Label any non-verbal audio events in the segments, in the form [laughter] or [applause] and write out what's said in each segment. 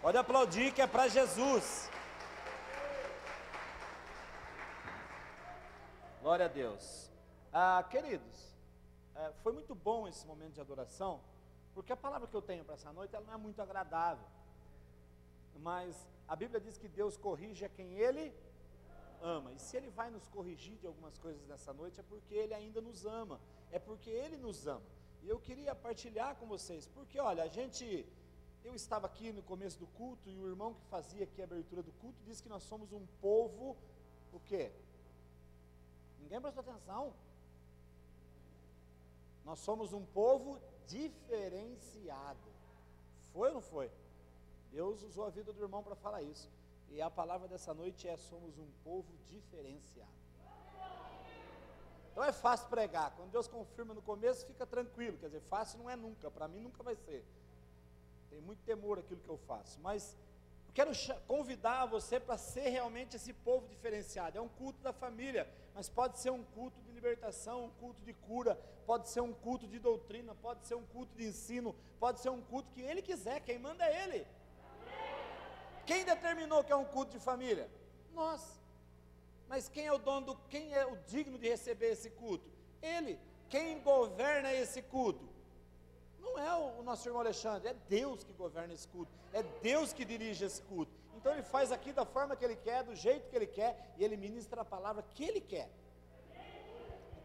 Pode aplaudir que é para Jesus. Glória a Deus. Ah, queridos, é, foi muito bom esse momento de adoração, porque a palavra que eu tenho para essa noite ela não é muito agradável. Mas a Bíblia diz que Deus corrige a quem Ele ama. E se Ele vai nos corrigir de algumas coisas nessa noite, é porque Ele ainda nos ama. É porque Ele nos ama. E eu queria partilhar com vocês, porque olha, a gente eu estava aqui no começo do culto e o irmão que fazia aqui a abertura do culto disse que nós somos um povo, o quê? Ninguém prestou atenção. Nós somos um povo diferenciado. Foi ou não foi? Deus usou a vida do irmão para falar isso. E a palavra dessa noite é: somos um povo diferenciado. Então é fácil pregar. Quando Deus confirma no começo, fica tranquilo. Quer dizer, fácil não é nunca. Para mim nunca vai ser. Tem muito temor aquilo que eu faço. Mas eu quero convidar você para ser realmente esse povo diferenciado. É um culto da família, mas pode ser um culto de libertação, um culto de cura, pode ser um culto de doutrina, pode ser um culto de ensino, pode ser um culto que ele quiser, quem manda é ele. Quem determinou que é um culto de família? Nós. Mas quem é o dono do, quem é o digno de receber esse culto? Ele. Quem governa esse culto? Não é o nosso irmão Alexandre, é Deus que governa esse culto, é Deus que dirige esse culto. Então ele faz aqui da forma que ele quer, do jeito que ele quer, e ele ministra a palavra que ele quer.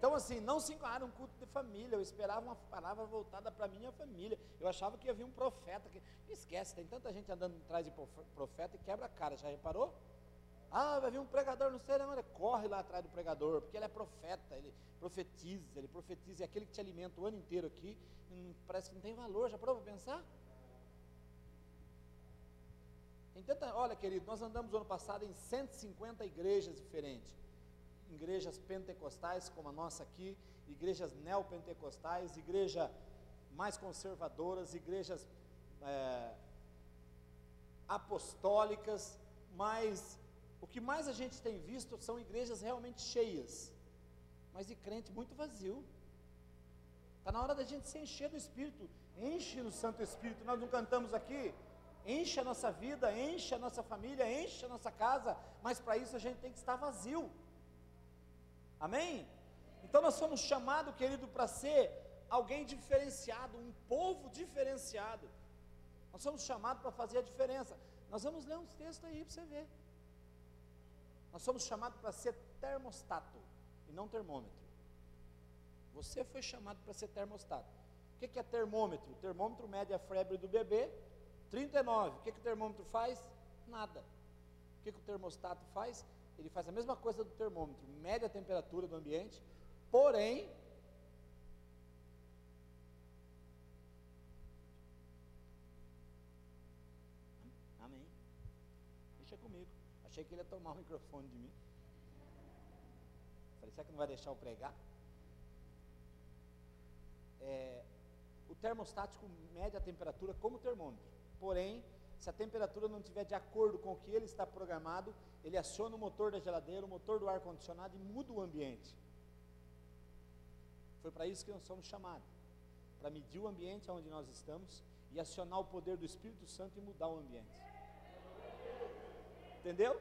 Então, assim, não se encara um culto de família. Eu esperava uma palavra voltada para a minha família. Eu achava que ia vir um profeta. Que... Esquece, tem tanta gente andando atrás de profeta e quebra a cara. Já reparou? Ah, vai vir um pregador, não sei, não. Corre lá atrás do pregador, porque ele é profeta, ele profetiza, ele profetiza, é aquele que te alimenta o ano inteiro aqui, parece que não tem valor, já parou para pensar? Tem tanta, olha querido, nós andamos no ano passado em 150 igrejas diferentes, igrejas pentecostais como a nossa aqui, igrejas neopentecostais, igrejas mais conservadoras, igrejas é, apostólicas, mas o que mais a gente tem visto são igrejas realmente cheias, mas de crente muito vazio. Está na hora da gente se encher do Espírito, enche no Santo Espírito. Nós não cantamos aqui, enche a nossa vida, enche a nossa família, enche a nossa casa, mas para isso a gente tem que estar vazio. Amém? Então nós somos chamados, querido, para ser alguém diferenciado, um povo diferenciado. Nós somos chamados para fazer a diferença. Nós vamos ler uns textos aí para você ver. Nós somos chamados para ser termostato e não termômetro. Você foi chamado para ser termostato. O que, é termômetro? O termômetro mede a febre do bebê, 39. O que, que o termômetro faz? Nada. O que, que o termostato faz? Ele faz a mesma coisa do termômetro, mede a temperatura do ambiente, porém, Achei que ele ia tomar o microfone de mim. Falei, será que não vai deixar eu pregar? É, o termostático mede a temperatura como termômetro. Porém, se a temperatura não estiver de acordo com o que ele está programado, ele aciona o motor da geladeira, o motor do ar-condicionado e muda o ambiente. Foi para isso que nós somos chamados para medir o ambiente onde nós estamos e acionar o poder do Espírito Santo e mudar o ambiente. Entendeu?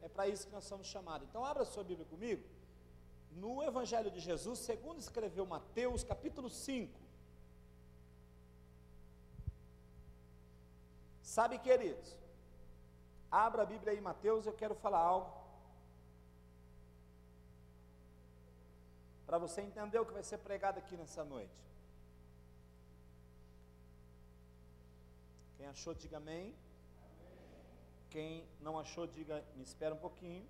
É para isso que nós somos chamados. Então, abra sua Bíblia comigo. No Evangelho de Jesus, segundo escreveu Mateus, capítulo 5. Sabe, queridos, abra a Bíblia aí, Mateus, eu quero falar algo. Para você entender o que vai ser pregado aqui nessa noite. Quem achou, diga amém. Quem não achou, diga, me espera um pouquinho.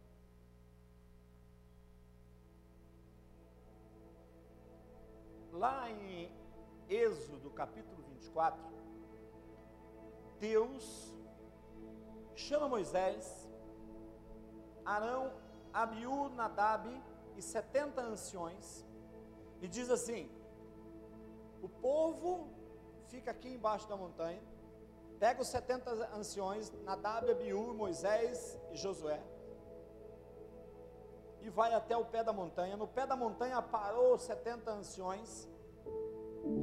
Lá em Êxodo capítulo 24, Deus chama Moisés, Arão, Abiú, Nadab e setenta anciões e diz assim: o povo fica aqui embaixo da montanha, Pega os 70 anciões, Nadab, Abiú, Moisés e Josué, e vai até o pé da montanha. No pé da montanha parou os 70 anciões,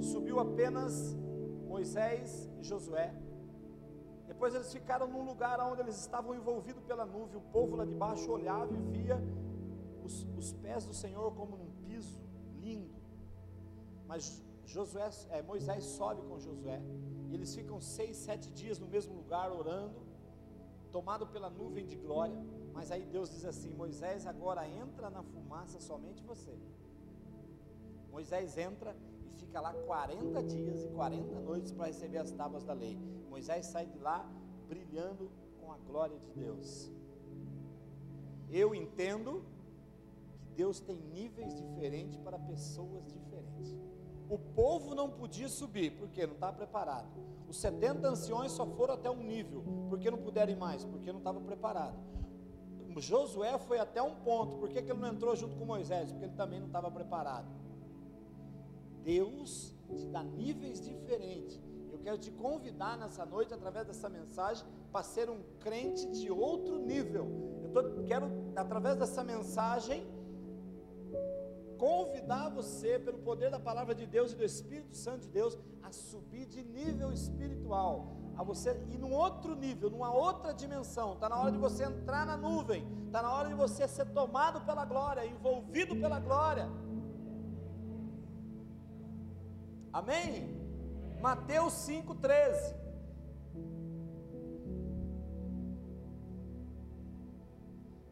subiu apenas Moisés e Josué. Depois eles ficaram num lugar onde eles estavam envolvidos pela nuvem. O povo lá de baixo olhava e via os, os pés do Senhor como num piso lindo. Mas Josué, é, Moisés sobe com Josué. E eles ficam seis, sete dias no mesmo lugar orando, tomado pela nuvem de glória. Mas aí Deus diz assim: Moisés, agora entra na fumaça somente você. Moisés entra e fica lá 40 dias e 40 noites para receber as tábuas da lei. Moisés sai de lá brilhando com a glória de Deus. Eu entendo que Deus tem níveis diferentes para pessoas diferentes. O povo não podia subir, porque não estava preparado. Os 70 anciões só foram até um nível, porque não puderam mais, porque não estavam preparados. Josué foi até um ponto, por que, que ele não entrou junto com Moisés? Porque ele também não estava preparado. Deus te dá níveis diferentes. Eu quero te convidar nessa noite, através dessa mensagem, para ser um crente de outro nível. Eu tô, quero, através dessa mensagem, convidar você, pelo poder da palavra de Deus e do Espírito Santo de Deus, a subir de nível espiritual, a você ir num outro nível, numa outra dimensão. Está na hora de você entrar na nuvem, está na hora de você ser tomado pela glória, envolvido pela glória. Amém? Mateus 5,13.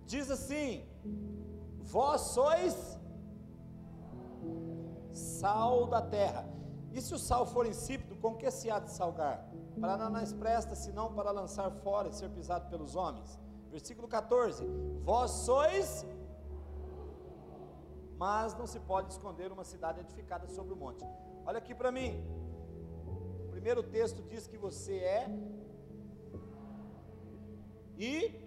Diz assim: Vós sois sal da terra. E se o sal for insípido, com que se há de salgar? Para não mais presta, senão para lançar fora e ser pisado pelos homens. Versículo 14: Vós sois, mas não se pode esconder uma cidade edificada sobre o monte. Olha aqui para mim. O primeiro texto diz que você é e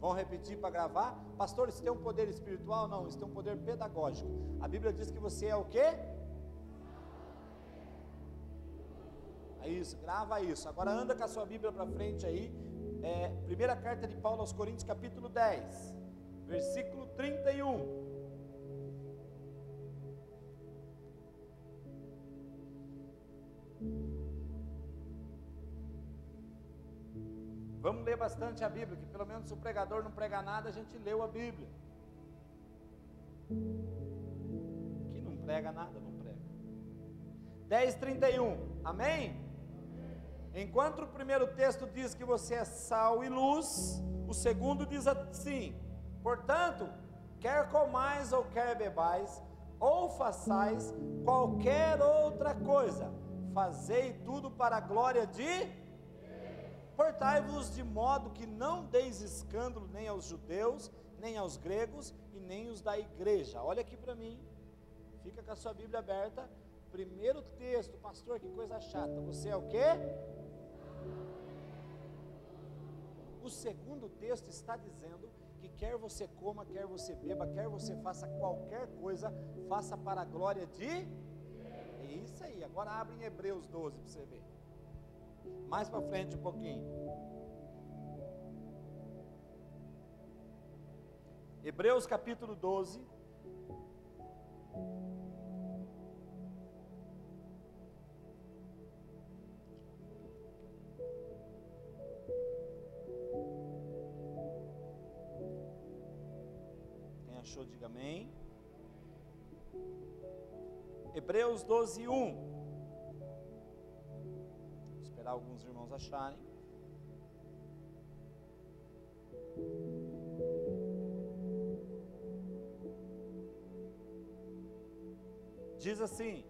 Vão repetir para gravar? Pastor, isso tem um poder espiritual? Não, isso tem um poder pedagógico. A Bíblia diz que você é o quê? É isso, grava isso. Agora anda com a sua Bíblia para frente aí. É, primeira carta de Paulo aos Coríntios, capítulo 10, versículo 31. Vamos ler bastante a Bíblia, que pelo menos se o pregador não prega nada, a gente leu a Bíblia. Que não prega nada, não prega. 10:31. Amém? Enquanto o primeiro texto diz que você é sal e luz, o segundo diz assim: Portanto, quer comais ou quer bebais, ou façais qualquer outra coisa, fazei tudo para a glória de Portai-vos de modo que não deis escândalo nem aos judeus, nem aos gregos e nem os da igreja. Olha aqui para mim, fica com a sua Bíblia aberta. Primeiro texto, pastor, que coisa chata. Você é o quê? O segundo texto está dizendo que quer você coma, quer você beba, quer você faça qualquer coisa, faça para a glória de. É isso aí. Agora abre em Hebreus 12 para você ver. Mais para frente um pouquinho. Hebreus capítulo 12. Quem achou, diga amém. Hebreus 12, 1 alguns irmãos acharem. Diz assim: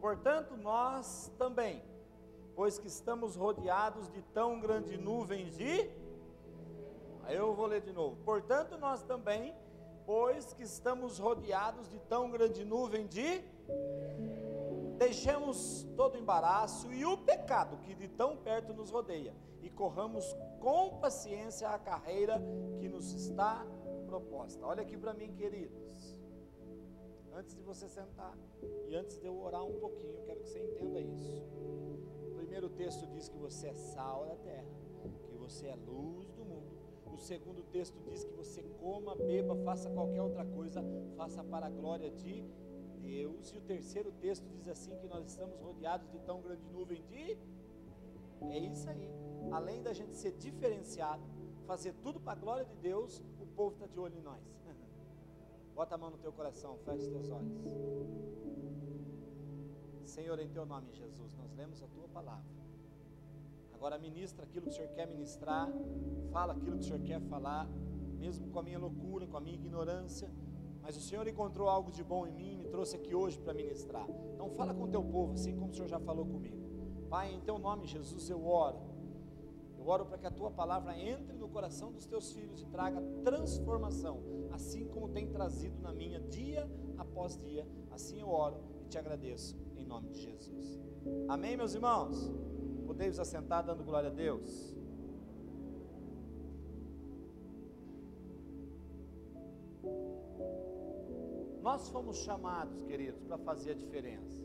Portanto, nós também, pois que estamos rodeados de tão grande nuvem de. Eu vou ler de novo. Portanto, nós também, pois que estamos rodeados de tão grande nuvem de Deixemos todo o embaraço e o pecado que de tão perto nos rodeia e corramos com paciência a carreira que nos está proposta. Olha aqui para mim, queridos. Antes de você sentar e antes de eu orar um pouquinho, eu quero que você entenda isso. O primeiro texto diz que você é sal da terra, que você é luz do mundo. O segundo texto diz que você coma, beba, faça qualquer outra coisa, faça para a glória de Deus. E o terceiro texto diz assim: que nós estamos rodeados de tão grande nuvem de. É isso aí. Além da gente ser diferenciado, fazer tudo para a glória de Deus, o povo está de olho em nós. [laughs] Bota a mão no teu coração, feche os teus olhos. Senhor, em teu nome, Jesus, nós lemos a tua palavra. Agora ministra aquilo que o Senhor quer ministrar, fala aquilo que o Senhor quer falar, mesmo com a minha loucura, com a minha ignorância. Mas o Senhor encontrou algo de bom em mim e me trouxe aqui hoje para ministrar. Então fala com o teu povo, assim como o Senhor já falou comigo. Pai, em teu nome, Jesus, eu oro. Eu oro para que a tua palavra entre no coração dos teus filhos e traga transformação, assim como tem trazido na minha dia após dia. Assim eu oro e te agradeço em nome de Jesus. Amém, meus irmãos? Podeis assentar dando glória a Deus. Nós fomos chamados, queridos, para fazer a diferença.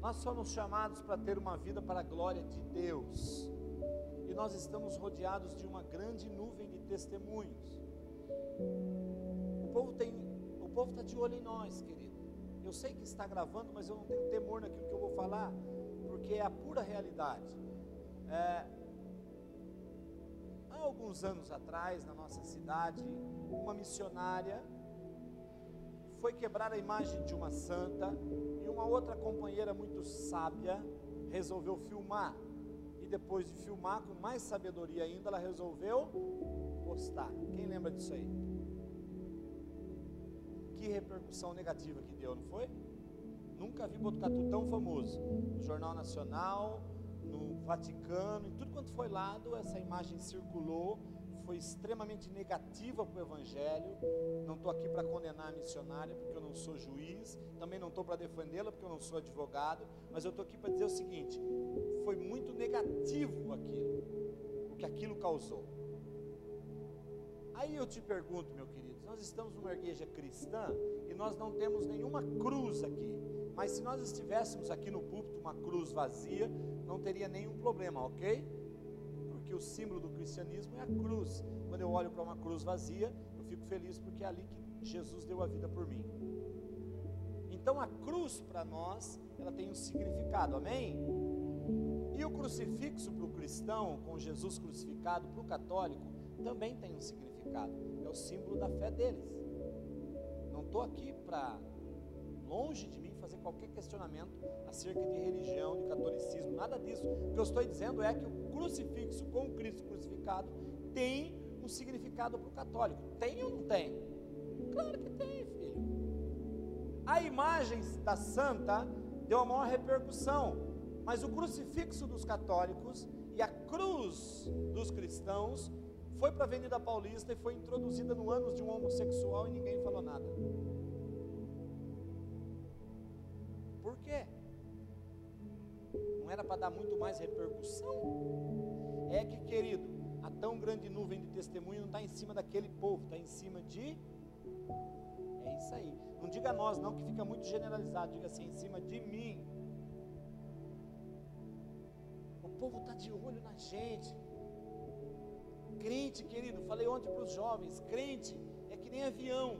Nós fomos chamados para ter uma vida para a glória de Deus. E nós estamos rodeados de uma grande nuvem de testemunhos. O povo tem, o povo está de olho em nós, querido. Eu sei que está gravando, mas eu não tenho temor naquilo que eu vou falar, porque é a pura realidade. É, há alguns anos atrás, na nossa cidade, uma missionária foi quebrar a imagem de uma santa e uma outra companheira muito sábia resolveu filmar. E depois de filmar, com mais sabedoria ainda, ela resolveu postar. Quem lembra disso aí? Que repercussão negativa que deu, não foi? Nunca vi Botucatu tão famoso. No Jornal Nacional, no Vaticano, em tudo quanto foi lado, essa imagem circulou foi extremamente negativa para o Evangelho. Não estou aqui para condenar a missionária, porque eu não sou juiz. Também não estou para defendê-la, porque eu não sou advogado. Mas eu estou aqui para dizer o seguinte: foi muito negativo aquilo, o que aquilo causou. Aí eu te pergunto, meu querido, nós estamos numa igreja cristã e nós não temos nenhuma cruz aqui. Mas se nós estivéssemos aqui no púlpito uma cruz vazia, não teria nenhum problema, ok? O símbolo do cristianismo é a cruz. Quando eu olho para uma cruz vazia, eu fico feliz porque é ali que Jesus deu a vida por mim. Então a cruz para nós, ela tem um significado, amém? E o crucifixo para o cristão, com Jesus crucificado, para o católico, também tem um significado. É o símbolo da fé deles. Não estou aqui para, longe de mim, fazer qualquer questionamento acerca de religião, de catolicismo, nada disso. O que eu estou dizendo é que o crucifixo com Cristo crucificado tem um significado para o católico. Tem ou não tem? Claro que tem, filho. A imagem da santa deu a maior repercussão, mas o crucifixo dos católicos e a cruz dos cristãos foi para a Avenida Paulista e foi introduzida no ânus de um homossexual e ninguém falou nada. Para dar muito mais repercussão? É que, querido, a tão grande nuvem de testemunho não está em cima daquele povo, está em cima de. É isso aí. Não diga nós, não, que fica muito generalizado. Diga assim, em cima de mim. O povo está de olho na gente. Crente, querido, falei ontem para os jovens: crente é que nem avião.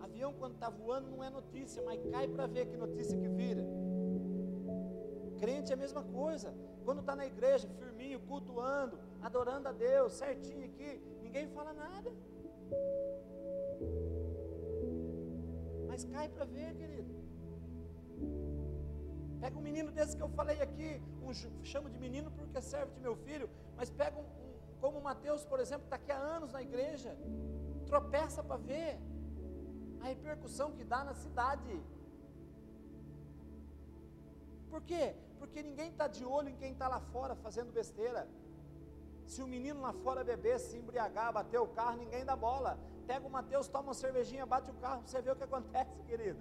Avião, quando está voando, não é notícia, mas cai para ver que notícia que vira. Crente é a mesma coisa. Quando está na igreja, firminho, cultuando, adorando a Deus, certinho aqui, ninguém fala nada. Mas cai para ver, querido. Pega um menino desse que eu falei aqui, um, chamo de menino porque serve de meu filho, mas pega um, um como o Mateus, por exemplo, está aqui há anos na igreja, tropeça para ver a repercussão que dá na cidade. Por quê? Porque ninguém está de olho em quem está lá fora fazendo besteira. Se o menino lá fora beber, se embriagar, bater o carro, ninguém dá bola. Pega o Mateus, toma uma cervejinha, bate o carro, você vê o que acontece, querido.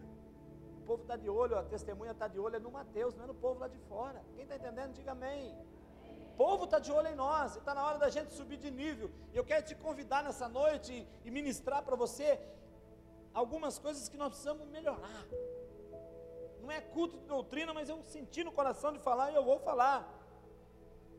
O povo está de olho, a testemunha está de olho, é no Mateus, não é no povo lá de fora. Quem está entendendo, diga amém. O povo está de olho em nós, está na hora da gente subir de nível. Eu quero te convidar nessa noite e ministrar para você algumas coisas que nós precisamos melhorar. Não é culto de doutrina, mas eu senti no coração de falar e eu vou falar.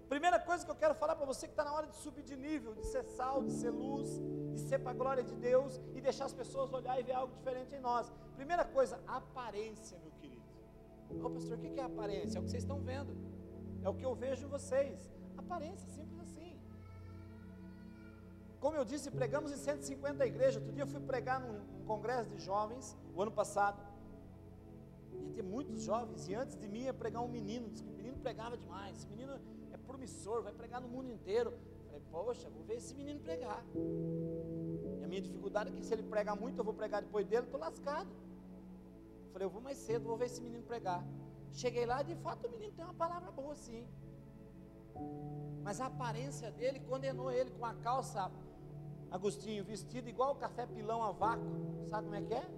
Primeira coisa que eu quero falar para você que está na hora de subir de nível, de ser sal, de ser luz, de ser para a glória de Deus e deixar as pessoas olhar e ver algo diferente em nós. Primeira coisa, aparência, meu querido. Ô pastor, o que é aparência? É o que vocês estão vendo. É o que eu vejo em vocês. Aparência, simples assim. Como eu disse, pregamos em 150 igrejas. Outro dia eu fui pregar num, num congresso de jovens, o ano passado. Ia ter muitos jovens, e antes de mim ia pregar um menino. Diz que o menino pregava demais. Esse menino é promissor, vai pregar no mundo inteiro. Falei, poxa, vou ver esse menino pregar. E a minha dificuldade é que se ele pregar muito, eu vou pregar depois dele, estou lascado. Falei, eu vou mais cedo, vou ver esse menino pregar. Cheguei lá, de fato o menino tem uma palavra boa sim. Mas a aparência dele condenou ele com a calça, Agostinho, vestido igual o café pilão a vácuo. Sabe como é que é?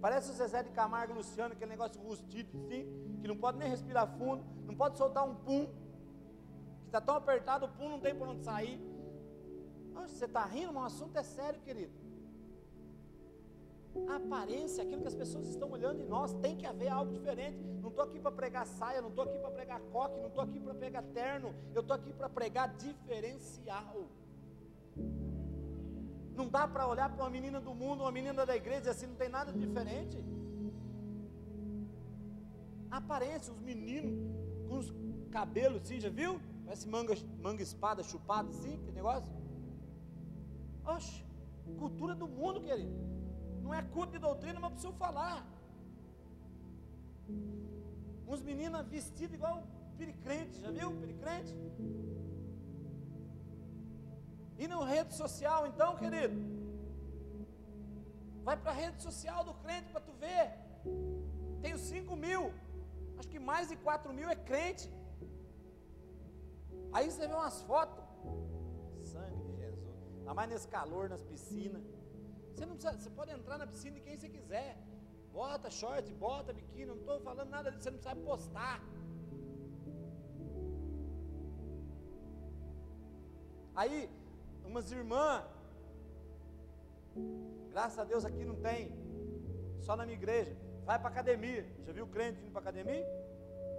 Parece o Zezé de Camargo Luciano, aquele negócio rustido assim, que não pode nem respirar fundo, não pode soltar um pum, que está tão apertado, o pum não tem por onde sair. Você está rindo, mas o assunto é sério, querido. A aparência, aquilo que as pessoas estão olhando em nós, tem que haver algo diferente. Não estou aqui para pregar saia, não estou aqui para pregar coque, não estou aqui para pregar terno, eu estou aqui para pregar diferencial. Não dá para olhar para uma menina do mundo, uma menina da igreja e assim não tem nada diferente. A aparência, os meninos com os cabelos assim, já viu? Parece manga, manga espada chupada assim, que negócio. Oxe, cultura do mundo, querido. Não é culto de doutrina, mas preciso falar. Uns meninas vestidas igual pericrente, já viu? Pericrente? E na rede social, então, querido? Vai para a rede social do crente para tu ver. Tenho 5 mil. Acho que mais de 4 mil é crente. Aí você vê umas fotos. Sangue de Jesus. Ainda mais nesse calor, nas piscinas. Você não precisa, você pode entrar na piscina de quem você quiser. Bota short, bota biquíni, não estou falando nada disso, você não precisa postar. Aí, umas irmãs, graças a Deus aqui não tem, só na minha igreja, vai para academia. Já viu crente indo para academia?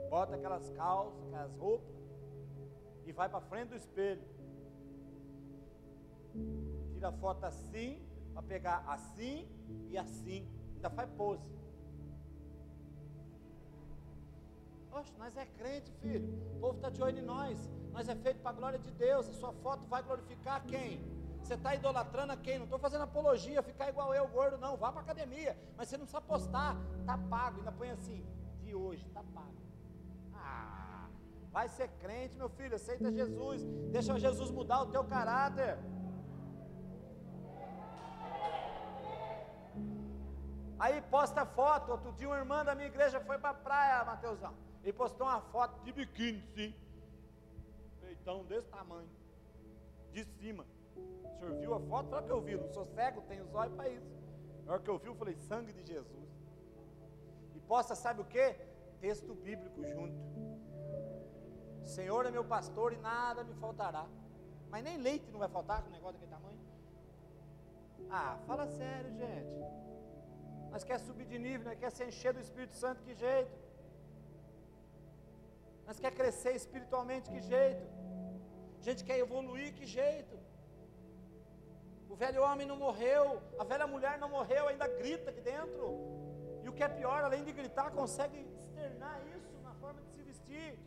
Bota aquelas calças, aquelas roupas e vai para frente do espelho. Tira foto assim, para pegar assim e assim, ainda faz pose. Oxe, nós é crente, filho. O povo está de olho em nós. Nós é feito para a glória de Deus. A sua foto vai glorificar quem? Você está idolatrando a quem? Não estou fazendo apologia, ficar igual eu, gordo, não. Vá para academia. Mas você não precisa postar. Está pago. Ainda põe assim, de hoje, está pago. Ah, vai ser crente, meu filho. Aceita Jesus. Deixa Jesus mudar o teu caráter. Aí posta foto. Outro dia uma irmã da minha igreja foi para a praia, Mateusão. E postou uma foto de biquíni, sim. Peitão desse tamanho. De cima. O senhor viu a foto? Foi que eu vi. Não sou cego, tenho os olhos para isso. Na hora que eu vi, eu falei, sangue de Jesus. E posta, sabe o que? Texto bíblico junto. Senhor é meu pastor e nada me faltará. Mas nem leite não vai faltar com um negócio daquele tamanho. Ah, fala sério, gente. Nós quer subir de nível, nós quer se encher do Espírito Santo, que jeito? Nós quer crescer espiritualmente, que jeito? A gente quer evoluir, que jeito? O velho homem não morreu, a velha mulher não morreu, ainda grita aqui dentro. E o que é pior, além de gritar, consegue externar isso na forma de se vestir.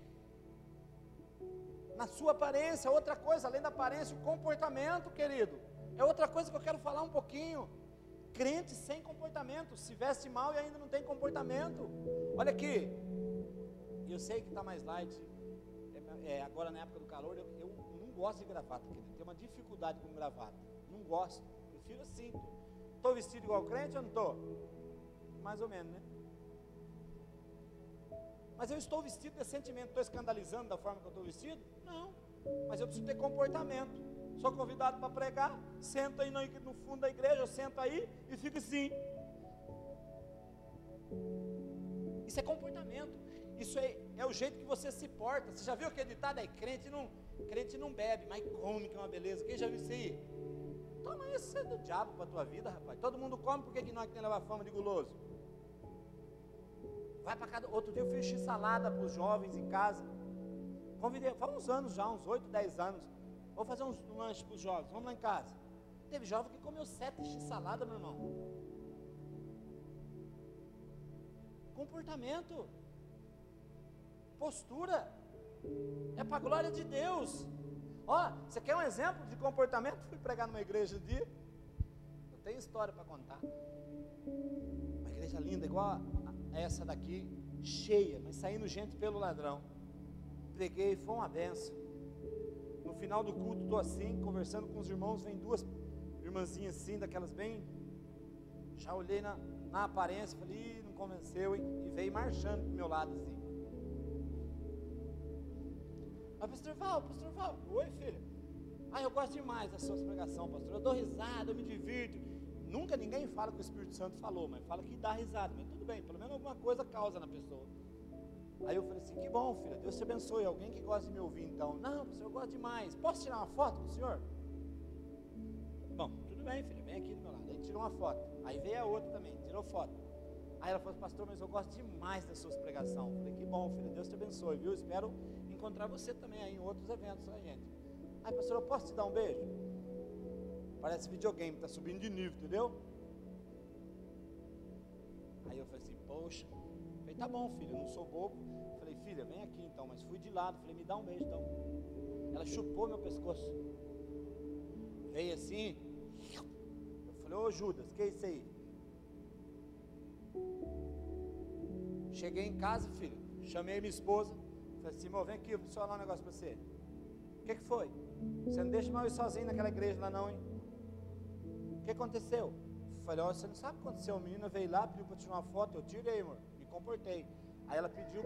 Na sua aparência, outra coisa, além da aparência, o comportamento, querido. É outra coisa que eu quero falar um pouquinho crente sem comportamento, se veste mal e ainda não tem comportamento. Olha aqui, eu sei que está mais light, é, é, agora na época do calor, eu, eu não gosto de gravata, querido. tenho uma dificuldade com gravata, não gosto, prefiro assim. Estou vestido igual crente ou não estou? Mais ou menos, né? Mas eu estou vestido decentemente, estou escandalizando da forma que eu estou vestido? Não, mas eu preciso ter comportamento sou convidado para pregar, senta aí no, fundo da igreja, senta aí e fica assim. Isso é comportamento. Isso é, é o jeito que você se porta. Você já viu aquele ditado aí? Crente não, crente não bebe, mas come, que é uma beleza. Quem já viu isso aí? Toma isso é do diabo para a tua vida, rapaz. Todo mundo come, por que nós que tem levar fama de guloso? Vai para cada. Outro dia eu fiz salada para os jovens em casa. Convidei, faz uns anos já, uns 8, 10 anos. Vou fazer um lanche para os jovens, vamos lá em casa. Teve jovem que comeu sete x salada, meu irmão. Comportamento. Postura, é para a glória de Deus. Ó, você quer um exemplo de comportamento? [laughs] Fui pregar numa igreja dia, eu tenho história para contar. Uma igreja linda, igual a essa daqui, cheia, mas saindo gente pelo ladrão. Preguei, foi uma benção. No final do culto, estou assim, conversando com os irmãos, vem duas irmãzinhas assim, daquelas bem. Já olhei na, na aparência, falei, não convenceu, hein? E veio marchando pro meu lado assim. Aí, pastor Val, pastor Val, oi filho. Ah, eu gosto demais da sua pregação, pastor. Eu dou risada, eu me divirto. Nunca ninguém fala que o Espírito Santo falou, mas fala que dá risada. Mas tudo bem, pelo menos alguma coisa causa na pessoa. Aí eu falei assim: que bom, filha, Deus te abençoe. Alguém que gosta de me ouvir então? Não, pastor, eu gosto demais. Posso tirar uma foto com o senhor? Bom, tudo bem, filha, vem aqui do meu lado. Aí tirou uma foto. Aí veio a outra também, tirou foto. Aí ela falou: assim, pastor, mas eu gosto demais das suas pregações. Eu falei: que bom, filha, Deus te abençoe, viu? Espero encontrar você também aí em outros eventos, aí, gente. Aí, pastor, eu posso te dar um beijo? Parece videogame, está subindo de nível, entendeu? Aí eu falei assim, poxa. Falei, tá bom, filho, eu não sou bobo. Falei, filha, vem aqui então. Mas fui de lado. Falei, me dá um beijo então. Ela chupou meu pescoço. Veio assim. Eu falei, ô Judas, que é isso aí? Cheguei em casa, filho. Chamei minha esposa. Falei assim, vem aqui, eu preciso falar um negócio para você. O que, que foi? Você não deixa mais ir sozinho naquela igreja lá não, hein? O que aconteceu? Falei, ó, você não sabe o que aconteceu? A menina veio lá, pediu para tirar uma foto, eu tirei, amor, me comportei. Aí ela pediu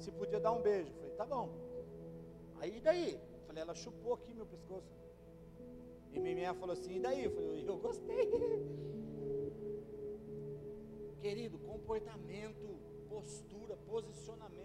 se podia dar um beijo. Falei, tá bom. Aí e daí? Falei, ela chupou aqui meu pescoço. E minha falou assim, e daí? Falei, eu gostei. [laughs] Querido, comportamento, postura, posicionamento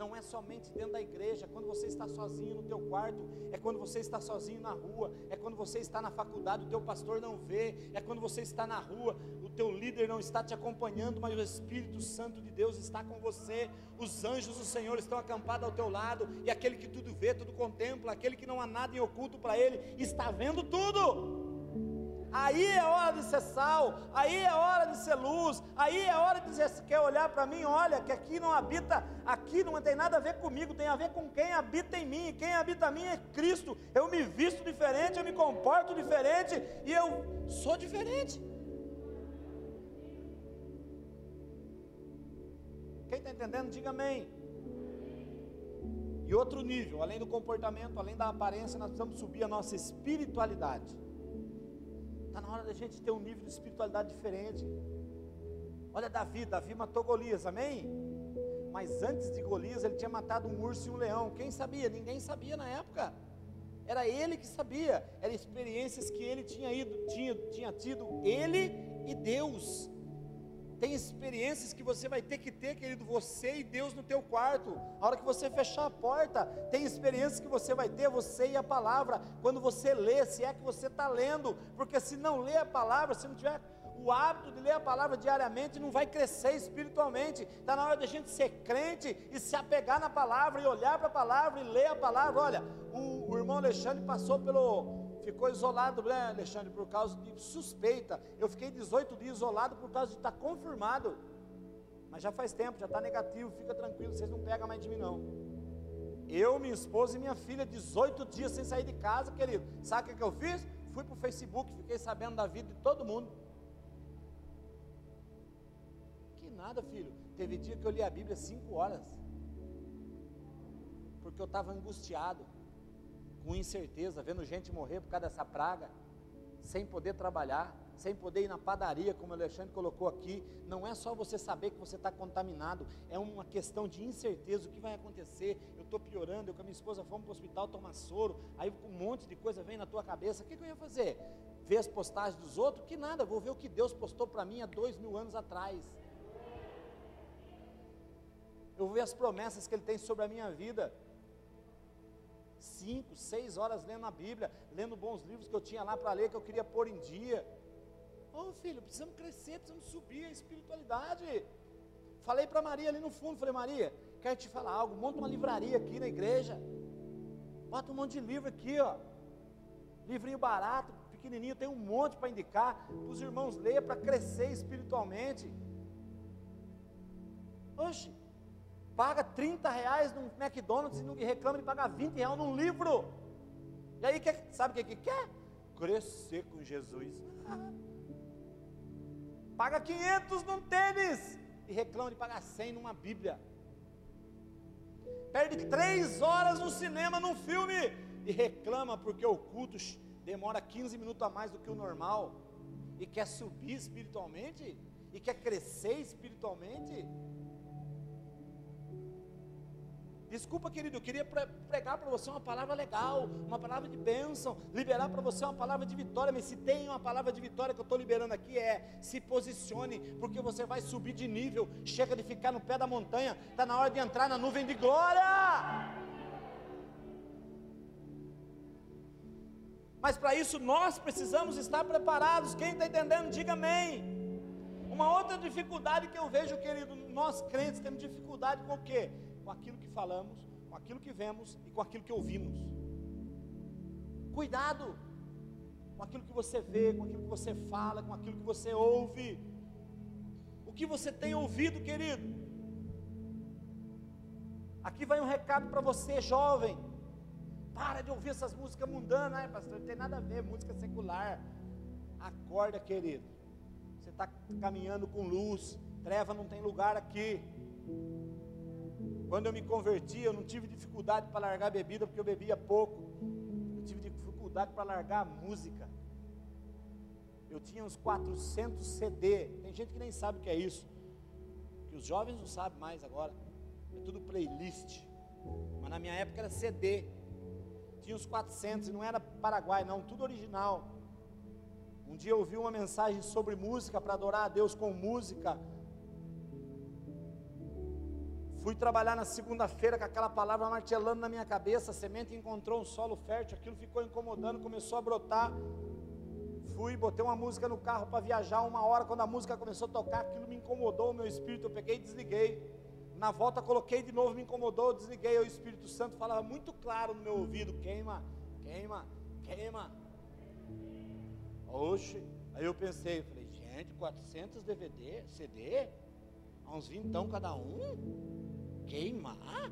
não é somente dentro da igreja, é quando você está sozinho no teu quarto, é quando você está sozinho na rua, é quando você está na faculdade, o teu pastor não vê, é quando você está na rua, o teu líder não está te acompanhando, mas o Espírito Santo de Deus está com você, os anjos do Senhor estão acampados ao teu lado, e aquele que tudo vê, tudo contempla, aquele que não há nada em oculto para ele, está vendo tudo. Aí é hora de ser sal, aí é hora de ser luz, aí é hora de dizer, se quer olhar para mim, olha, que aqui não habita, aqui não tem nada a ver comigo, tem a ver com quem habita em mim, quem habita em mim é Cristo. Eu me visto diferente, eu me comporto diferente e eu sou diferente. Quem está entendendo, diga amém. E outro nível, além do comportamento, além da aparência, nós precisamos subir a nossa espiritualidade. Está na hora da gente ter um nível de espiritualidade diferente. Olha Davi, Davi matou Golias, amém? Mas antes de Golias, ele tinha matado um urso e um leão. Quem sabia? Ninguém sabia na época. Era ele que sabia. Eram experiências que ele tinha ido, tinha, tinha tido, ele e Deus. Tem experiências que você vai ter que ter, querido, você e Deus no teu quarto. A hora que você fechar a porta, tem experiências que você vai ter, você e a palavra. Quando você lê, se é que você está lendo, porque se não lê a palavra, se não tiver o hábito de ler a palavra diariamente, não vai crescer espiritualmente. Está na hora da gente ser crente e se apegar na palavra e olhar para a palavra e ler a palavra. Olha, o, o irmão Alexandre passou pelo ficou isolado, né, Alexandre, por causa de suspeita. Eu fiquei 18 dias isolado por causa de estar confirmado. Mas já faz tempo, já está negativo, fica tranquilo, vocês não pegam mais de mim não. Eu, minha esposa e minha filha, 18 dias sem sair de casa, querido. Sabe o que, que eu fiz? Fui para o Facebook, fiquei sabendo da vida de todo mundo. Que nada, filho. Teve dia que eu li a Bíblia 5 horas. Porque eu estava angustiado com incerteza, vendo gente morrer por causa dessa praga, sem poder trabalhar, sem poder ir na padaria, como o Alexandre colocou aqui. Não é só você saber que você está contaminado, é uma questão de incerteza: o que vai acontecer? Eu estou piorando, eu com a minha esposa fomos para o hospital tomar soro, aí um monte de coisa vem na tua cabeça: o que, que eu ia fazer? Ver as postagens dos outros? Que nada, vou ver o que Deus postou para mim há dois mil anos atrás. Eu vou ver as promessas que Ele tem sobre a minha vida cinco, seis horas lendo a Bíblia, lendo bons livros que eu tinha lá para ler, que eu queria pôr em dia. Oh filho, precisamos crescer, precisamos subir a espiritualidade. Falei para Maria ali no fundo, falei, Maria, quero te falar algo, monta uma livraria aqui na igreja. Bota um monte de livro aqui, ó. Livrinho barato, pequenininho, tem um monte para indicar, para os irmãos ler, para crescer espiritualmente. Oxe, paga 30 reais num McDonald's e não reclama de pagar 20 reais num livro. E aí, quer, sabe o que, que quer? Crescer com Jesus. Ah. Paga 500 num tênis e reclama de pagar 100 numa Bíblia. Perde três horas no cinema, num filme, e reclama porque o culto demora 15 minutos a mais do que o normal, e quer subir espiritualmente, e quer crescer espiritualmente. Desculpa, querido, eu queria pregar para você uma palavra legal, uma palavra de bênção, liberar para você uma palavra de vitória. Mas se tem uma palavra de vitória que eu estou liberando aqui, é se posicione, porque você vai subir de nível. Chega de ficar no pé da montanha, está na hora de entrar na nuvem de glória. Mas para isso nós precisamos estar preparados. Quem está entendendo, diga amém. Uma outra dificuldade que eu vejo, querido, nós crentes temos dificuldade com o quê? Com aquilo que falamos, com aquilo que vemos e com aquilo que ouvimos. Cuidado com aquilo que você vê, com aquilo que você fala, com aquilo que você ouve. O que você tem ouvido, querido? Aqui vai um recado para você, jovem. Para de ouvir essas músicas mundanas, né, pastor? Não tem nada a ver, música secular. Acorda, querido. Você está caminhando com luz. Treva não tem lugar aqui. Quando eu me converti, eu não tive dificuldade para largar bebida, porque eu bebia pouco. Eu tive dificuldade para largar a música. Eu tinha uns 400 CD. Tem gente que nem sabe o que é isso. Que os jovens não sabem mais agora. É tudo playlist. Mas na minha época era CD. Tinha uns 400 e não era Paraguai, não, tudo original. Um dia eu ouvi uma mensagem sobre música para adorar a Deus com música. Fui trabalhar na segunda-feira com aquela palavra martelando na minha cabeça. A semente encontrou um solo fértil, aquilo ficou incomodando, começou a brotar. Fui, botei uma música no carro para viajar uma hora. Quando a música começou a tocar, aquilo me incomodou o meu espírito. Eu peguei e desliguei. Na volta, coloquei de novo, me incomodou, desliguei. O Espírito Santo falava muito claro no meu ouvido: queima, queima, queima. Oxe, aí eu pensei, falei, gente, 400 DVD, CD, uns 20 então cada um? queimar?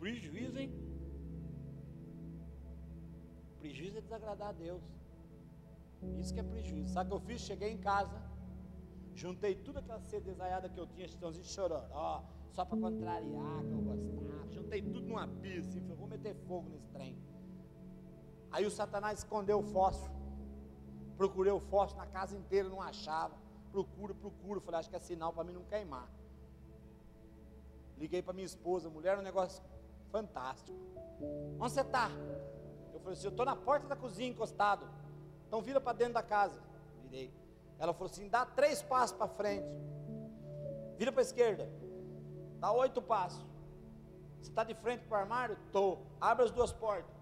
Prejuízo, hein? Prejuízo é desagradar a Deus. Isso que é prejuízo. Sabe o que eu fiz? Cheguei em casa, juntei tudo aquela cedezaiada que eu tinha, chitãozinho chororó, só para contrariar, que eu gostava. Juntei tudo numa pia, assim, falei, vou meter fogo nesse trem. Aí o Satanás escondeu o fósforo. Procurei o fósforo na casa inteira, não achava. Procuro, procuro. Falei, acho que é sinal para mim não queimar. Liguei para minha esposa, mulher, um negócio fantástico. Onde você está? Eu falei assim, eu estou na porta da cozinha encostado. Então vira para dentro da casa. Virei. Ela falou assim, dá três passos para frente. Vira para a esquerda. Dá oito passos. Você está de frente para o armário? Estou. Abre as duas portas.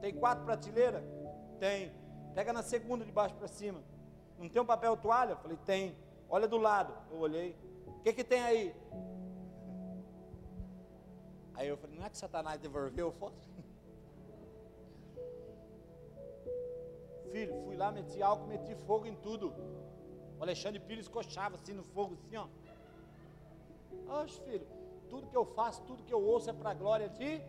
Tem quatro prateleiras? Tem. Pega na segunda de baixo para cima. Não tem um papel toalha? Falei, tem. Olha do lado. Eu olhei. O que, que tem aí? Aí eu falei, não é que Satanás devolveu o fósforo? [laughs] Filho, fui lá, meti álcool, meti fogo em tudo. O Alexandre Pires coxava assim no fogo, assim, ó. Oxe, filho, tudo que eu faço, tudo que eu ouço é para a glória de.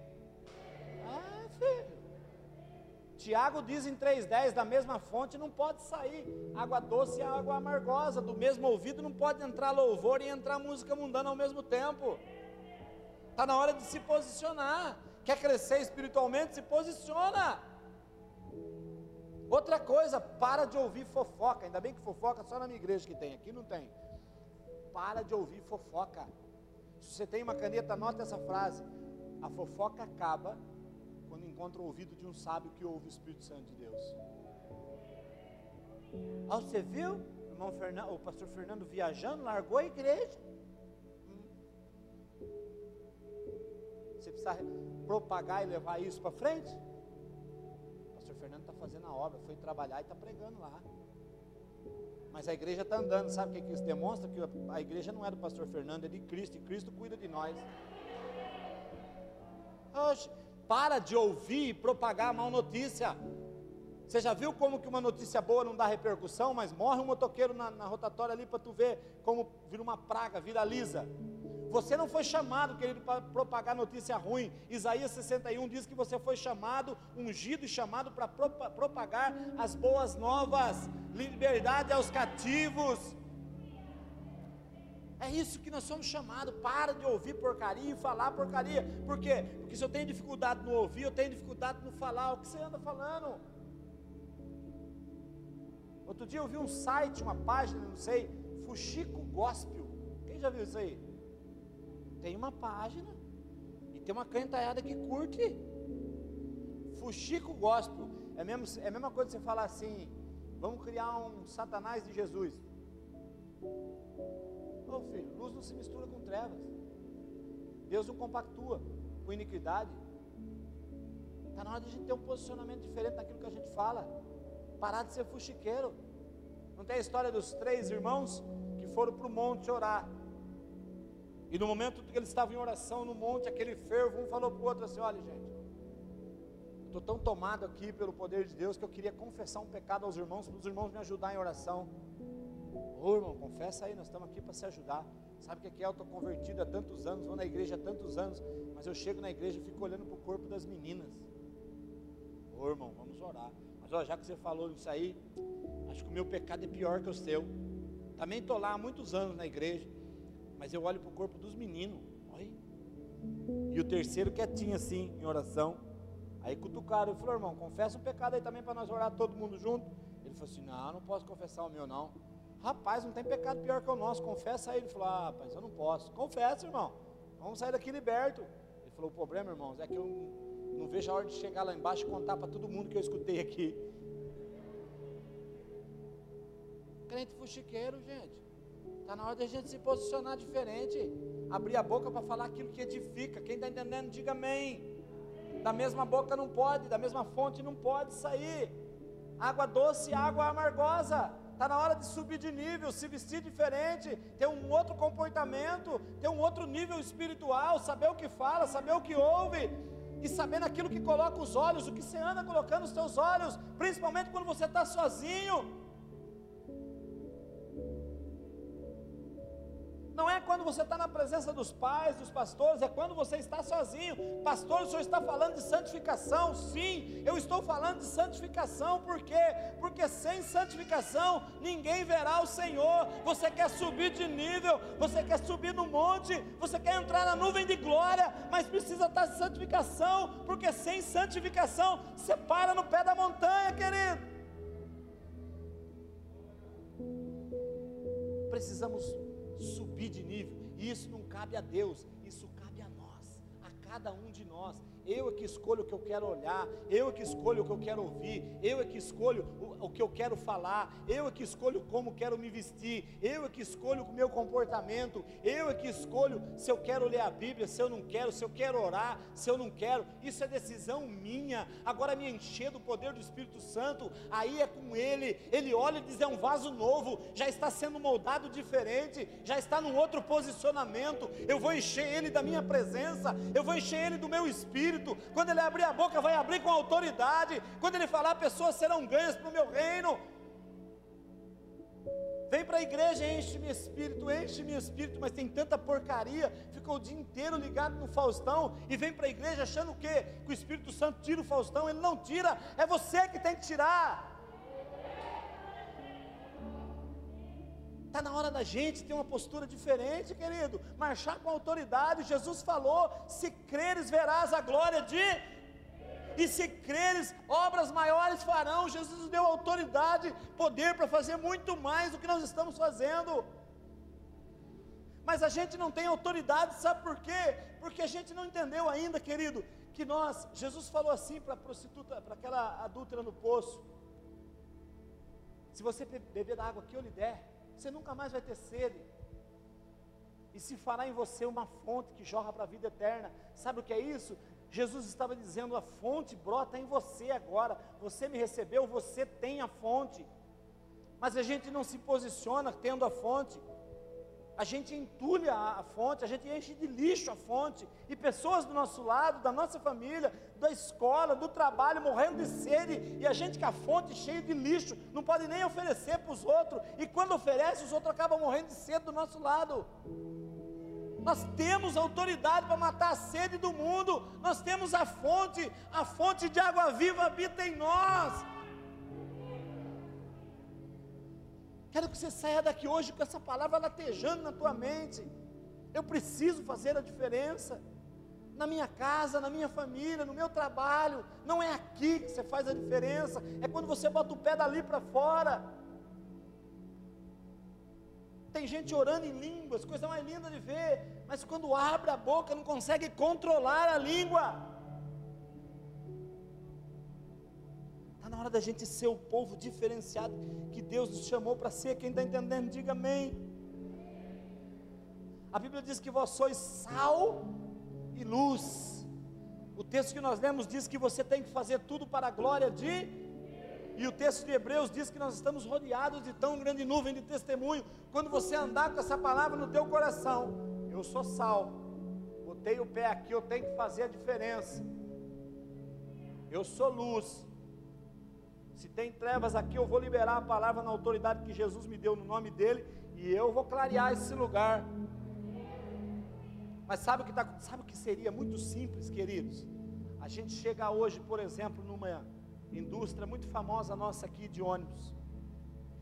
Tiago diz em 3,10: da mesma fonte não pode sair água doce e água amargosa, do mesmo ouvido não pode entrar louvor e entrar música mundana ao mesmo tempo. Está na hora de se posicionar. Quer crescer espiritualmente? Se posiciona. Outra coisa, para de ouvir fofoca. Ainda bem que fofoca só na minha igreja que tem, aqui não tem. Para de ouvir fofoca. Se você tem uma caneta, anota essa frase. A fofoca acaba quando encontra o ouvido de um sábio que ouve o Espírito Santo de Deus. Ah, você viu? O, irmão Fernando, o pastor Fernando viajando, largou a igreja. Você precisa propagar e levar isso para frente? O pastor Fernando está fazendo a obra, foi trabalhar e está pregando lá. Mas a igreja está andando, sabe o que, que isso demonstra? Que a igreja não é do pastor Fernando, é de Cristo, e Cristo cuida de nós. Oxe, para de ouvir e propagar a mal notícia. Você já viu como que uma notícia boa não dá repercussão, mas morre um motoqueiro na, na rotatória ali para tu ver como vira uma praga, viraliza. Você não foi chamado, querido, para propagar notícia ruim. Isaías 61 diz que você foi chamado, ungido e chamado para propagar as boas novas, liberdade aos cativos. É isso que nós somos chamados. Para de ouvir porcaria e falar porcaria. Por quê? Porque se eu tenho dificuldade no ouvir, eu tenho dificuldade no falar. O que você anda falando? Outro dia eu vi um site, uma página, não sei, Fuxico Gospel. Quem já viu isso aí? Tem uma página e tem uma cantalhada que curte. Fuxico Gospel. É, mesmo, é a mesma coisa você falar assim: vamos criar um Satanás de Jesus. Oh, filho, luz não se mistura com trevas. Deus não compactua com iniquidade. Está na hora de a gente ter um posicionamento diferente daquilo que a gente fala. Parar de ser fuxiqueiro. Não tem a história dos três irmãos que foram para o monte orar. E no momento que eles estavam em oração no monte, aquele fervo, um falou para o outro assim: olha, gente, estou tão tomado aqui pelo poder de Deus que eu queria confessar um pecado aos irmãos, para os irmãos me ajudar em oração. Ô irmão, confessa aí, nós estamos aqui para se ajudar. Sabe o que é? Eu estou convertido há tantos anos, vou na igreja há tantos anos, mas eu chego na igreja e fico olhando para o corpo das meninas. Ô irmão, vamos orar. Mas ó, já que você falou isso aí, acho que o meu pecado é pior que o seu. Também estou lá há muitos anos na igreja, mas eu olho para o corpo dos meninos. Olha. E o terceiro quietinho assim, em oração. Aí cutucaram, ele falou, irmão, confessa um pecado aí também para nós orar todo mundo junto. Ele falou assim, não, não posso confessar o meu não. Rapaz, não tem pecado pior que o nosso, confessa aí. Ele falou, ah, rapaz, eu não posso. Confessa, irmão. Vamos sair daqui liberto. Ele falou, o problema, irmãos, é que eu não vejo a hora de chegar lá embaixo e contar para todo mundo que eu escutei aqui. Crente fuxiqueiro, gente. Está na hora de a gente se posicionar diferente. Abrir a boca para falar aquilo que edifica. Quem está entendendo, diga amém. Da mesma boca não pode, da mesma fonte não pode sair. Água doce, água amargosa. Está na hora de subir de nível, se vestir diferente, ter um outro comportamento, ter um outro nível espiritual, saber o que fala, saber o que ouve, e saber naquilo que coloca os olhos, o que você anda colocando os seus olhos, principalmente quando você está sozinho. Não é quando você está na presença dos pais, dos pastores, é quando você está sozinho. Pastor, o senhor está falando de santificação? Sim, eu estou falando de santificação, por quê? Porque sem santificação ninguém verá o Senhor. Você quer subir de nível, você quer subir no monte, você quer entrar na nuvem de glória, mas precisa estar em santificação, porque sem santificação você para no pé da montanha, querido. Precisamos subir de nível. E isso não cabe a Deus, isso cabe a nós, a cada um de nós eu é que escolho o que eu quero olhar, eu é que escolho o que eu quero ouvir, eu é que escolho o, o que eu quero falar, eu é que escolho como quero me vestir, eu é que escolho o meu comportamento, eu é que escolho se eu quero ler a Bíblia, se eu não quero, se eu quero orar, se eu não quero, isso é decisão minha. Agora me encher do poder do Espírito Santo, aí é com Ele, Ele olha e diz: é um vaso novo, já está sendo moldado diferente, já está num outro posicionamento. Eu vou encher Ele da minha presença, eu vou encher Ele do meu espírito Espírito. Quando ele abrir a boca, vai abrir com autoridade. Quando ele falar, pessoas serão ganhas para o meu reino. Vem para a igreja, enche-me espírito, enche-me espírito, mas tem tanta porcaria, ficou o dia inteiro ligado no Faustão e vem para a igreja achando o quê? Que o Espírito Santo tira o Faustão, ele não tira, é você que tem que tirar. Está na hora da gente ter uma postura diferente, querido. Marchar com autoridade. Jesus falou: se creres, verás a glória de. E se creres, obras maiores farão. Jesus deu autoridade, poder para fazer muito mais do que nós estamos fazendo. Mas a gente não tem autoridade, sabe por quê? Porque a gente não entendeu ainda, querido, que nós, Jesus falou assim para a prostituta, para aquela adúltera no poço: se você beber da água que eu lhe der, você nunca mais vai ter sede. E se fará em você uma fonte que jorra para a vida eterna. Sabe o que é isso? Jesus estava dizendo: a fonte brota em você agora. Você me recebeu, você tem a fonte. Mas a gente não se posiciona tendo a fonte a gente entulha a, fonte, a gente enche de lixo a fonte, e pessoas do nosso lado, da nossa família, da escola, do trabalho, morrendo de sede, e a gente com a fonte cheia de lixo, não pode nem oferecer para os outros, e quando oferece, os outros acabam morrendo de sede do nosso lado. Nós temos autoridade para matar a sede do mundo. Nós temos a fonte, a fonte de água viva habita em nós. Quero que você saia daqui hoje com essa palavra latejando na tua mente. Eu preciso fazer a diferença na minha casa, na minha família, no meu trabalho. Não é aqui que você faz a diferença, é quando você bota o pé dali para fora. Tem gente orando em línguas, coisa mais linda de ver, mas quando abre a boca não consegue controlar a língua. Está na hora da gente ser o povo diferenciado que Deus nos chamou para ser. Quem está entendendo, diga amém. A Bíblia diz que vós sois sal e luz. O texto que nós lemos diz que você tem que fazer tudo para a glória de. E o texto de Hebreus diz que nós estamos rodeados de tão grande nuvem de testemunho. Quando você andar com essa palavra no teu coração, eu sou sal. Botei o pé aqui, eu tenho que fazer a diferença. Eu sou luz. Se tem trevas aqui, eu vou liberar a palavra na autoridade que Jesus me deu no nome dele e eu vou clarear esse lugar. Mas sabe o que tá, sabe o que seria muito simples, queridos? A gente chega hoje, por exemplo, numa indústria muito famosa nossa aqui de ônibus.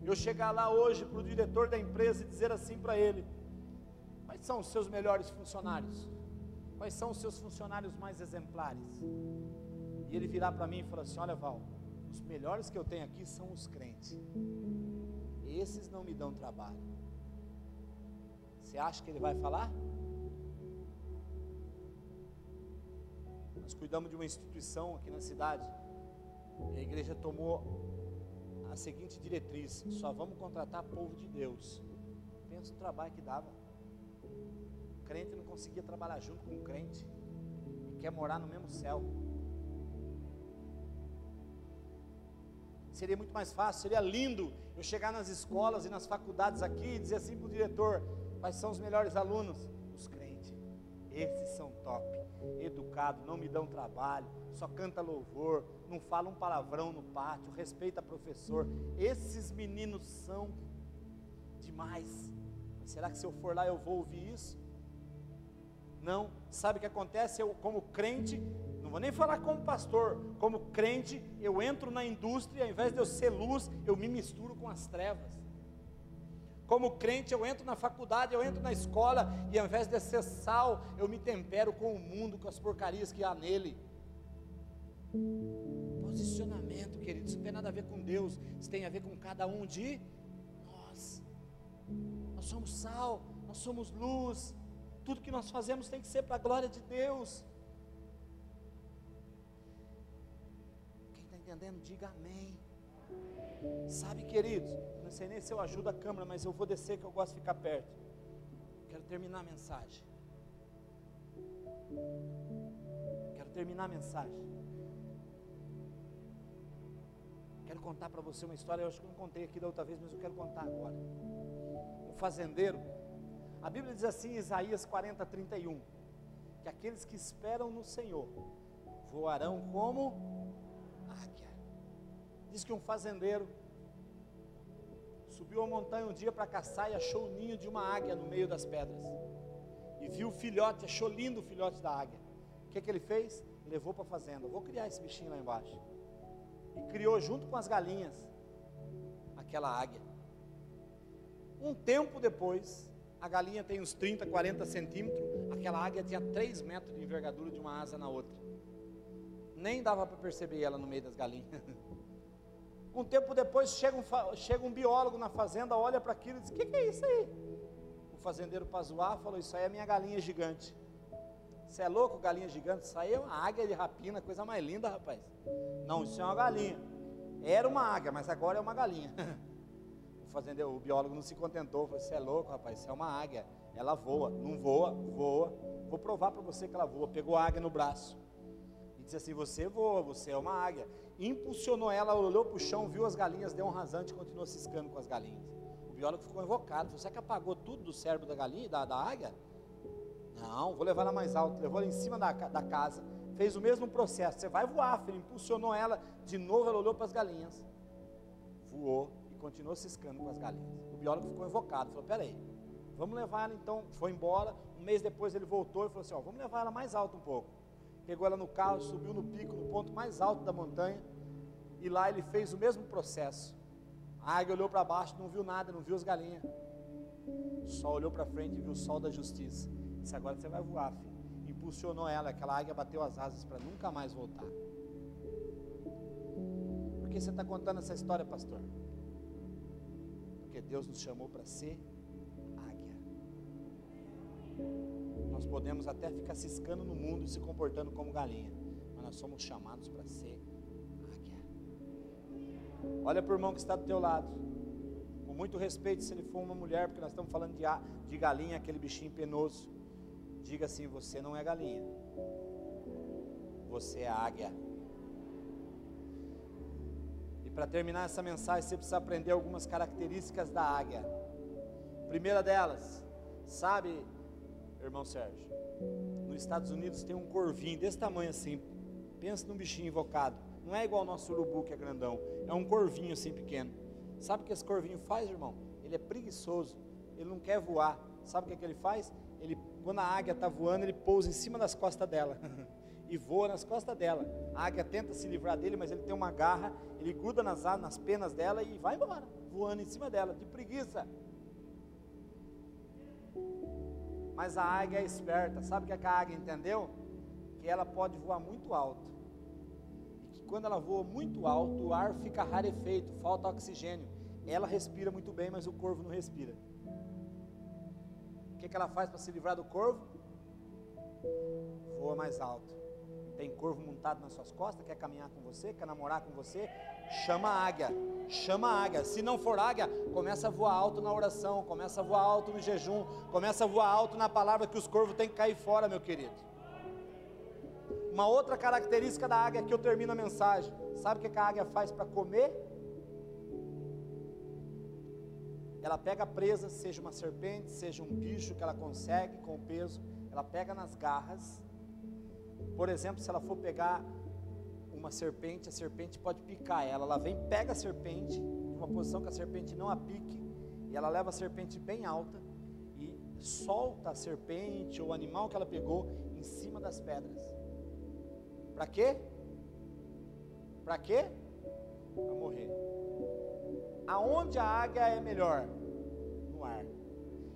Eu chegar lá hoje para o diretor da empresa e dizer assim para ele: Quais são os seus melhores funcionários? Quais são os seus funcionários mais exemplares? E ele virar para mim e falar assim: Olha, Val, os melhores que eu tenho aqui são os crentes. Esses não me dão trabalho. Você acha que ele vai falar? Nós cuidamos de uma instituição aqui na cidade. E a igreja tomou a seguinte diretriz: só vamos contratar povo de Deus. Pensa no trabalho que dava. O crente não conseguia trabalhar junto com o crente. E quer morar no mesmo céu. Seria muito mais fácil, seria lindo eu chegar nas escolas e nas faculdades aqui e dizer assim para o diretor: quais são os melhores alunos? Os crentes. Esses são top, educados, não me dão trabalho, só canta louvor, não fala um palavrão no pátio, respeita professor. Esses meninos são demais. Será que se eu for lá eu vou ouvir isso? Não. Sabe o que acontece? Eu, como crente, não vou nem falar como pastor, como crente, eu entro na indústria, ao invés de eu ser luz, eu me misturo com as trevas. Como crente, eu entro na faculdade, eu entro na escola, e ao invés de ser sal, eu me tempero com o mundo, com as porcarias que há nele. Posicionamento, querido, isso não tem nada a ver com Deus, isso tem a ver com cada um de nós. Nós somos sal, nós somos luz, tudo que nós fazemos tem que ser para a glória de Deus. Quem está entendendo, diga amém. Sabe, queridos, sei nem se eu ajudo a câmera, mas eu vou descer que eu gosto de ficar perto. Quero terminar a mensagem. Quero terminar a mensagem. Quero contar para você uma história, eu acho que não contei aqui da outra vez, mas eu quero contar agora. O fazendeiro, a Bíblia diz assim, Isaías 40, 31, que aqueles que esperam no Senhor voarão como águia. Diz que um fazendeiro subiu a montanha um dia para caçar e achou o ninho de uma águia no meio das pedras. E viu o filhote, achou lindo o filhote da águia. O que, que ele fez? Levou para a fazenda. Vou criar esse bichinho lá embaixo. E criou junto com as galinhas aquela águia. Um tempo depois, a galinha tem uns 30, 40 centímetros, aquela águia tinha 3 metros de envergadura de uma asa na outra. Nem dava para perceber ela no meio das galinhas. [laughs] Um tempo depois chega um, chega um biólogo na fazenda, olha para aquilo e diz: O que, que, é isso aí? O fazendeiro para zoar falou: Isso aí é minha galinha gigante. Você é louco, galinha gigante? Isso aí é uma águia de rapina, coisa mais linda, rapaz. Não, isso é uma galinha. Era uma águia, mas agora é uma galinha. [laughs] O fazendeiro, o biólogo não se contentou, falou: Você é louco, rapaz? Isso é uma águia. Ela voa, não voa, voa. Vou provar para você que ela voa. Pegou a águia no braço e disse assim: Você voa, você é uma águia impulsionou ela, olhou para o chão, viu as galinhas, deu um rasante e continuou ciscando com as galinhas. O biólogo ficou invocado, falou, será que apagou tudo do cérebro da galinha, da, da águia? Não, vou levar ela mais alto, levou ela em cima da, da casa, fez o mesmo processo, você vai voar, filho, impulsionou ela, de novo ela olhou para as galinhas, voou e continuou ciscando com as galinhas. O biólogo ficou invocado, falou, peraí, Vamos levar ela então. Foi embora. Um mês depois ele voltou e falou assim: ó, vamos levar ela mais alto um pouco. Pegou ela no carro, subiu no pico, no ponto mais alto da montanha. E lá ele fez o mesmo processo. A águia olhou para baixo, não viu nada, não viu as galinhas. Só olhou para frente e viu o sol da justiça. Disse: agora você vai voar, filho. Impulsionou ela, aquela águia bateu as asas para nunca mais voltar. Por que você está contando essa história, pastor? Porque Deus nos chamou para ser Nós podemos até ficar ciscando no mundo e se comportando como galinha, mas nós somos chamados para ser águia. Olha para o irmão que está do teu lado, com muito respeito, se ele for uma mulher, porque nós estamos falando de, de galinha, aquele bichinho penoso. Diga assim: você não é galinha, você é águia. E para terminar essa mensagem, você precisa aprender algumas características da águia. Primeira delas, sabe irmão Sérgio. Nos Estados Unidos tem um corvinho desse tamanho assim. Pensa num bichinho invocado. Não é igual ao nosso urubu que é grandão. É um corvinho assim pequeno. Sabe o que esse corvinho faz, irmão? Ele é preguiçoso. Ele não quer voar. Sabe o que, é que ele faz? Ele, quando a águia está voando, ele pousa em cima das costas dela. [laughs] e voa nas costas dela. A águia tenta se livrar dele, mas ele tem uma garra, ele gruda nas, nas penas dela e vai embora, voando em cima dela, de preguiça. Mas a águia é esperta. Sabe o que a águia entendeu? Que ela pode voar muito alto. E que quando ela voa muito alto, o ar fica rarefeito, falta oxigênio. Ela respira muito bem, mas o corvo não respira. O que, que ela faz para se livrar do corvo? Voa mais alto. Tem corvo montado nas suas costas, quer caminhar com você, quer namorar com você, chama a águia, chama a águia. Se não for águia, começa a voar alto na oração, começa a voar alto no jejum, começa a voar alto na palavra que os corvos têm que cair fora, meu querido. Uma outra característica da águia que eu termino a mensagem. Sabe o que a águia faz para comer? Ela pega presa, seja uma serpente, seja um bicho que ela consegue com o peso, ela pega nas garras. Por exemplo, se ela for pegar uma serpente, a serpente pode picar ela. Ela vem, pega a serpente, de uma posição que a serpente não a pique, e ela leva a serpente bem alta e solta a serpente ou o animal que ela pegou em cima das pedras. Para quê? Para quê? Para morrer. Aonde a águia é melhor? No ar.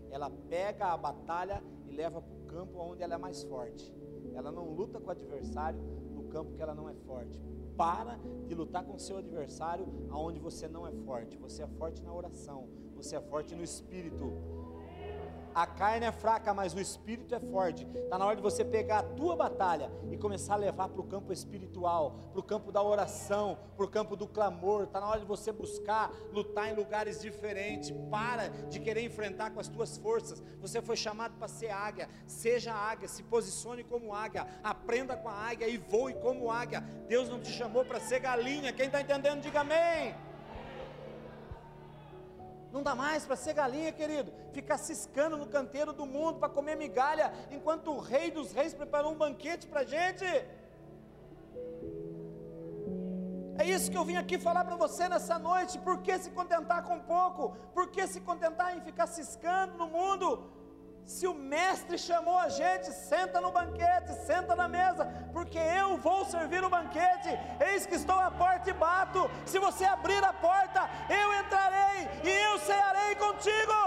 Ela pega a batalha e leva para o campo onde ela é mais forte. Ela não luta com o adversário, campo que ela não é forte. Para de lutar com seu adversário aonde você não é forte. Você é forte na oração, você é forte no espírito. A carne é fraca, mas o espírito é forte. Está na hora de você pegar a tua batalha e começar a levar para o campo espiritual, para o campo da oração, para o campo do clamor. Está na hora de você buscar lutar em lugares diferentes. Para de querer enfrentar com as tuas forças. Você foi chamado para ser águia. Seja águia, se posicione como águia. Aprenda com a águia e voe como águia. Deus não te chamou para ser galinha. Quem está entendendo, diga amém. Não dá mais para ser galinha, querido. Ficar ciscando no canteiro do mundo para comer migalha, enquanto o rei dos reis preparou um banquete para a gente. É isso que eu vim aqui falar para você nessa noite. Por que se contentar com pouco? Por que se contentar em ficar ciscando no mundo? Se o mestre chamou a gente, senta no banquete, senta na mesa, porque eu vou servir o banquete. Eis que estou à porta e bato. Se você abrir a porta, eu entrarei e eu cearei contigo.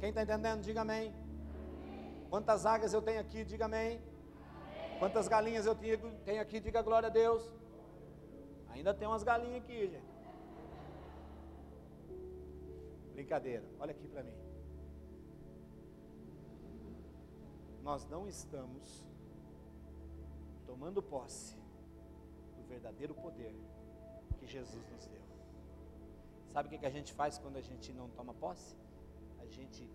Quem está entendendo, diga amém. Quantas águias eu tenho aqui, diga amém. Quantas galinhas eu tenho aqui, diga glória a Deus. Ainda tem umas galinhas aqui, gente. Brincadeira, olha aqui para mim. Nós não estamos tomando posse do verdadeiro poder que Jesus nos deu. Sabe o que a gente faz quando a gente não toma posse? A gente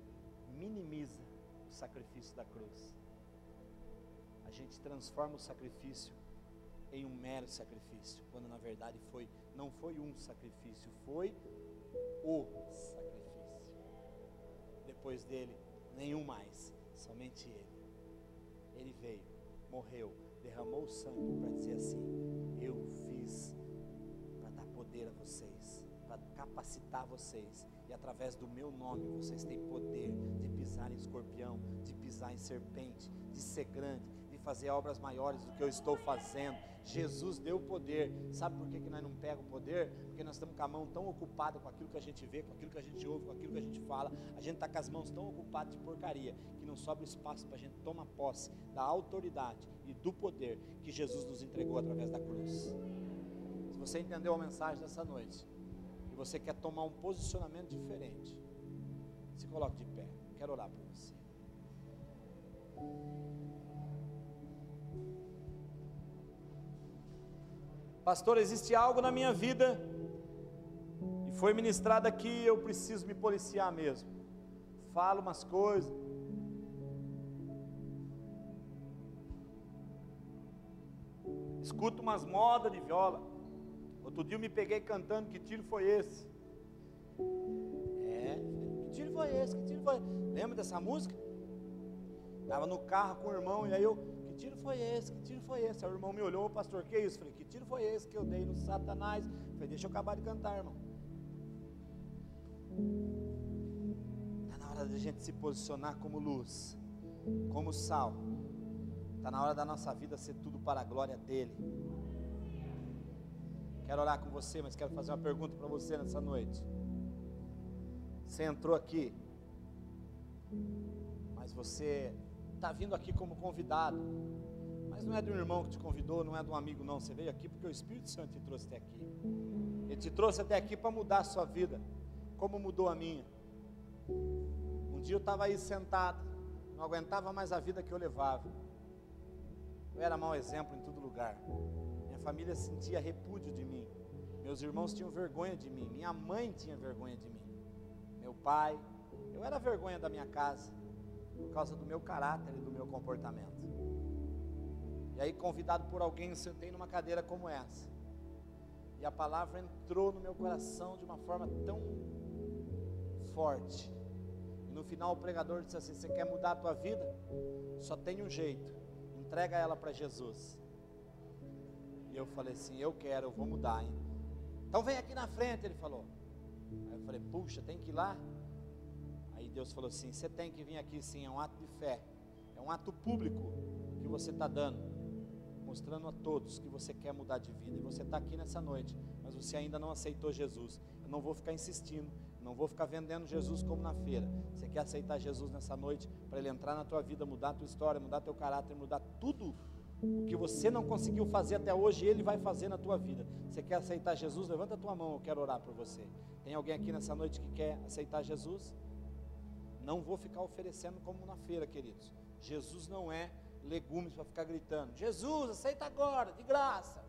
minimiza o sacrifício da cruz. A gente transforma o sacrifício em um mero sacrifício, quando na verdade foi não foi um sacrifício, foi o sacrifício depois dele, nenhum mais, somente ele. Ele veio, morreu, derramou sangue para dizer assim: Eu fiz para dar poder a vocês, para capacitar vocês. E através do meu nome vocês têm poder de pisar em escorpião, de pisar em serpente, de ser grande, de fazer obras maiores do que eu estou fazendo. Jesus deu o poder. Sabe por que, que nós não pegamos o poder? Porque nós estamos com a mão tão ocupada com aquilo que a gente vê, com aquilo que a gente ouve, com aquilo que a gente fala. A gente está com as mãos tão ocupadas de porcaria que não sobra espaço para a gente tomar posse da autoridade e do poder que Jesus nos entregou através da cruz. Se você entendeu a mensagem dessa noite e você quer tomar um posicionamento diferente, se coloque de pé. Quero orar por você. Pastor, existe algo na minha vida e foi ministrado aqui, eu preciso me policiar mesmo. Falo umas coisas. Escuto umas modas de viola. Outro dia eu me peguei cantando, que tiro foi esse? É, que tiro foi esse? Que tiro foi? Lembra dessa música? Estava no carro com o irmão e aí eu tiro foi esse? Que tiro foi esse? Aí o irmão me olhou, pastor, que isso? Falei, que tiro foi esse que eu dei no Satanás? Falei, deixa eu acabar de cantar, irmão. Está na hora da gente se posicionar como luz, como sal. Está na hora da nossa vida ser tudo para a glória dele. Quero orar com você, mas quero fazer uma pergunta para você nessa noite. Você entrou aqui, mas você está vindo aqui como convidado, mas não é de um irmão que te convidou, não é de um amigo, não. Você veio aqui porque o Espírito Santo te trouxe até aqui. Ele te trouxe até aqui para mudar a sua vida, como mudou a minha. Um dia eu estava aí sentado, não aguentava mais a vida que eu levava. Eu era mau exemplo em todo lugar. Minha família sentia repúdio de mim. Meus irmãos tinham vergonha de mim. Minha mãe tinha vergonha de mim. Meu pai. Eu era vergonha da minha casa por causa do meu caráter e do meu comportamento. E aí, convidado por alguém, eu sentei numa cadeira como essa. E a palavra entrou no meu coração de uma forma tão forte. E no final o pregador disse assim: Você quer mudar a tua vida? Só tem um jeito. Entrega ela para Jesus. E eu falei assim: Eu quero, eu vou mudar, hein? Então vem aqui na frente, ele falou. Aí eu falei: Puxa, tem que ir lá? Deus falou assim: você tem que vir aqui sim, é um ato de fé, é um ato público que você está dando, mostrando a todos que você quer mudar de vida. E você está aqui nessa noite, mas você ainda não aceitou Jesus. Eu não vou ficar insistindo, não vou ficar vendendo Jesus como na feira. Você quer aceitar Jesus nessa noite para Ele entrar na tua vida, mudar a tua história, mudar teu caráter, mudar tudo o que você não conseguiu fazer até hoje, Ele vai fazer na tua vida. Você quer aceitar Jesus? Levanta a tua mão, eu quero orar por você. Tem alguém aqui nessa noite que quer aceitar Jesus? Não vou ficar oferecendo como na feira, queridos. Jesus não é legumes para ficar gritando. Jesus, aceita agora, de graça.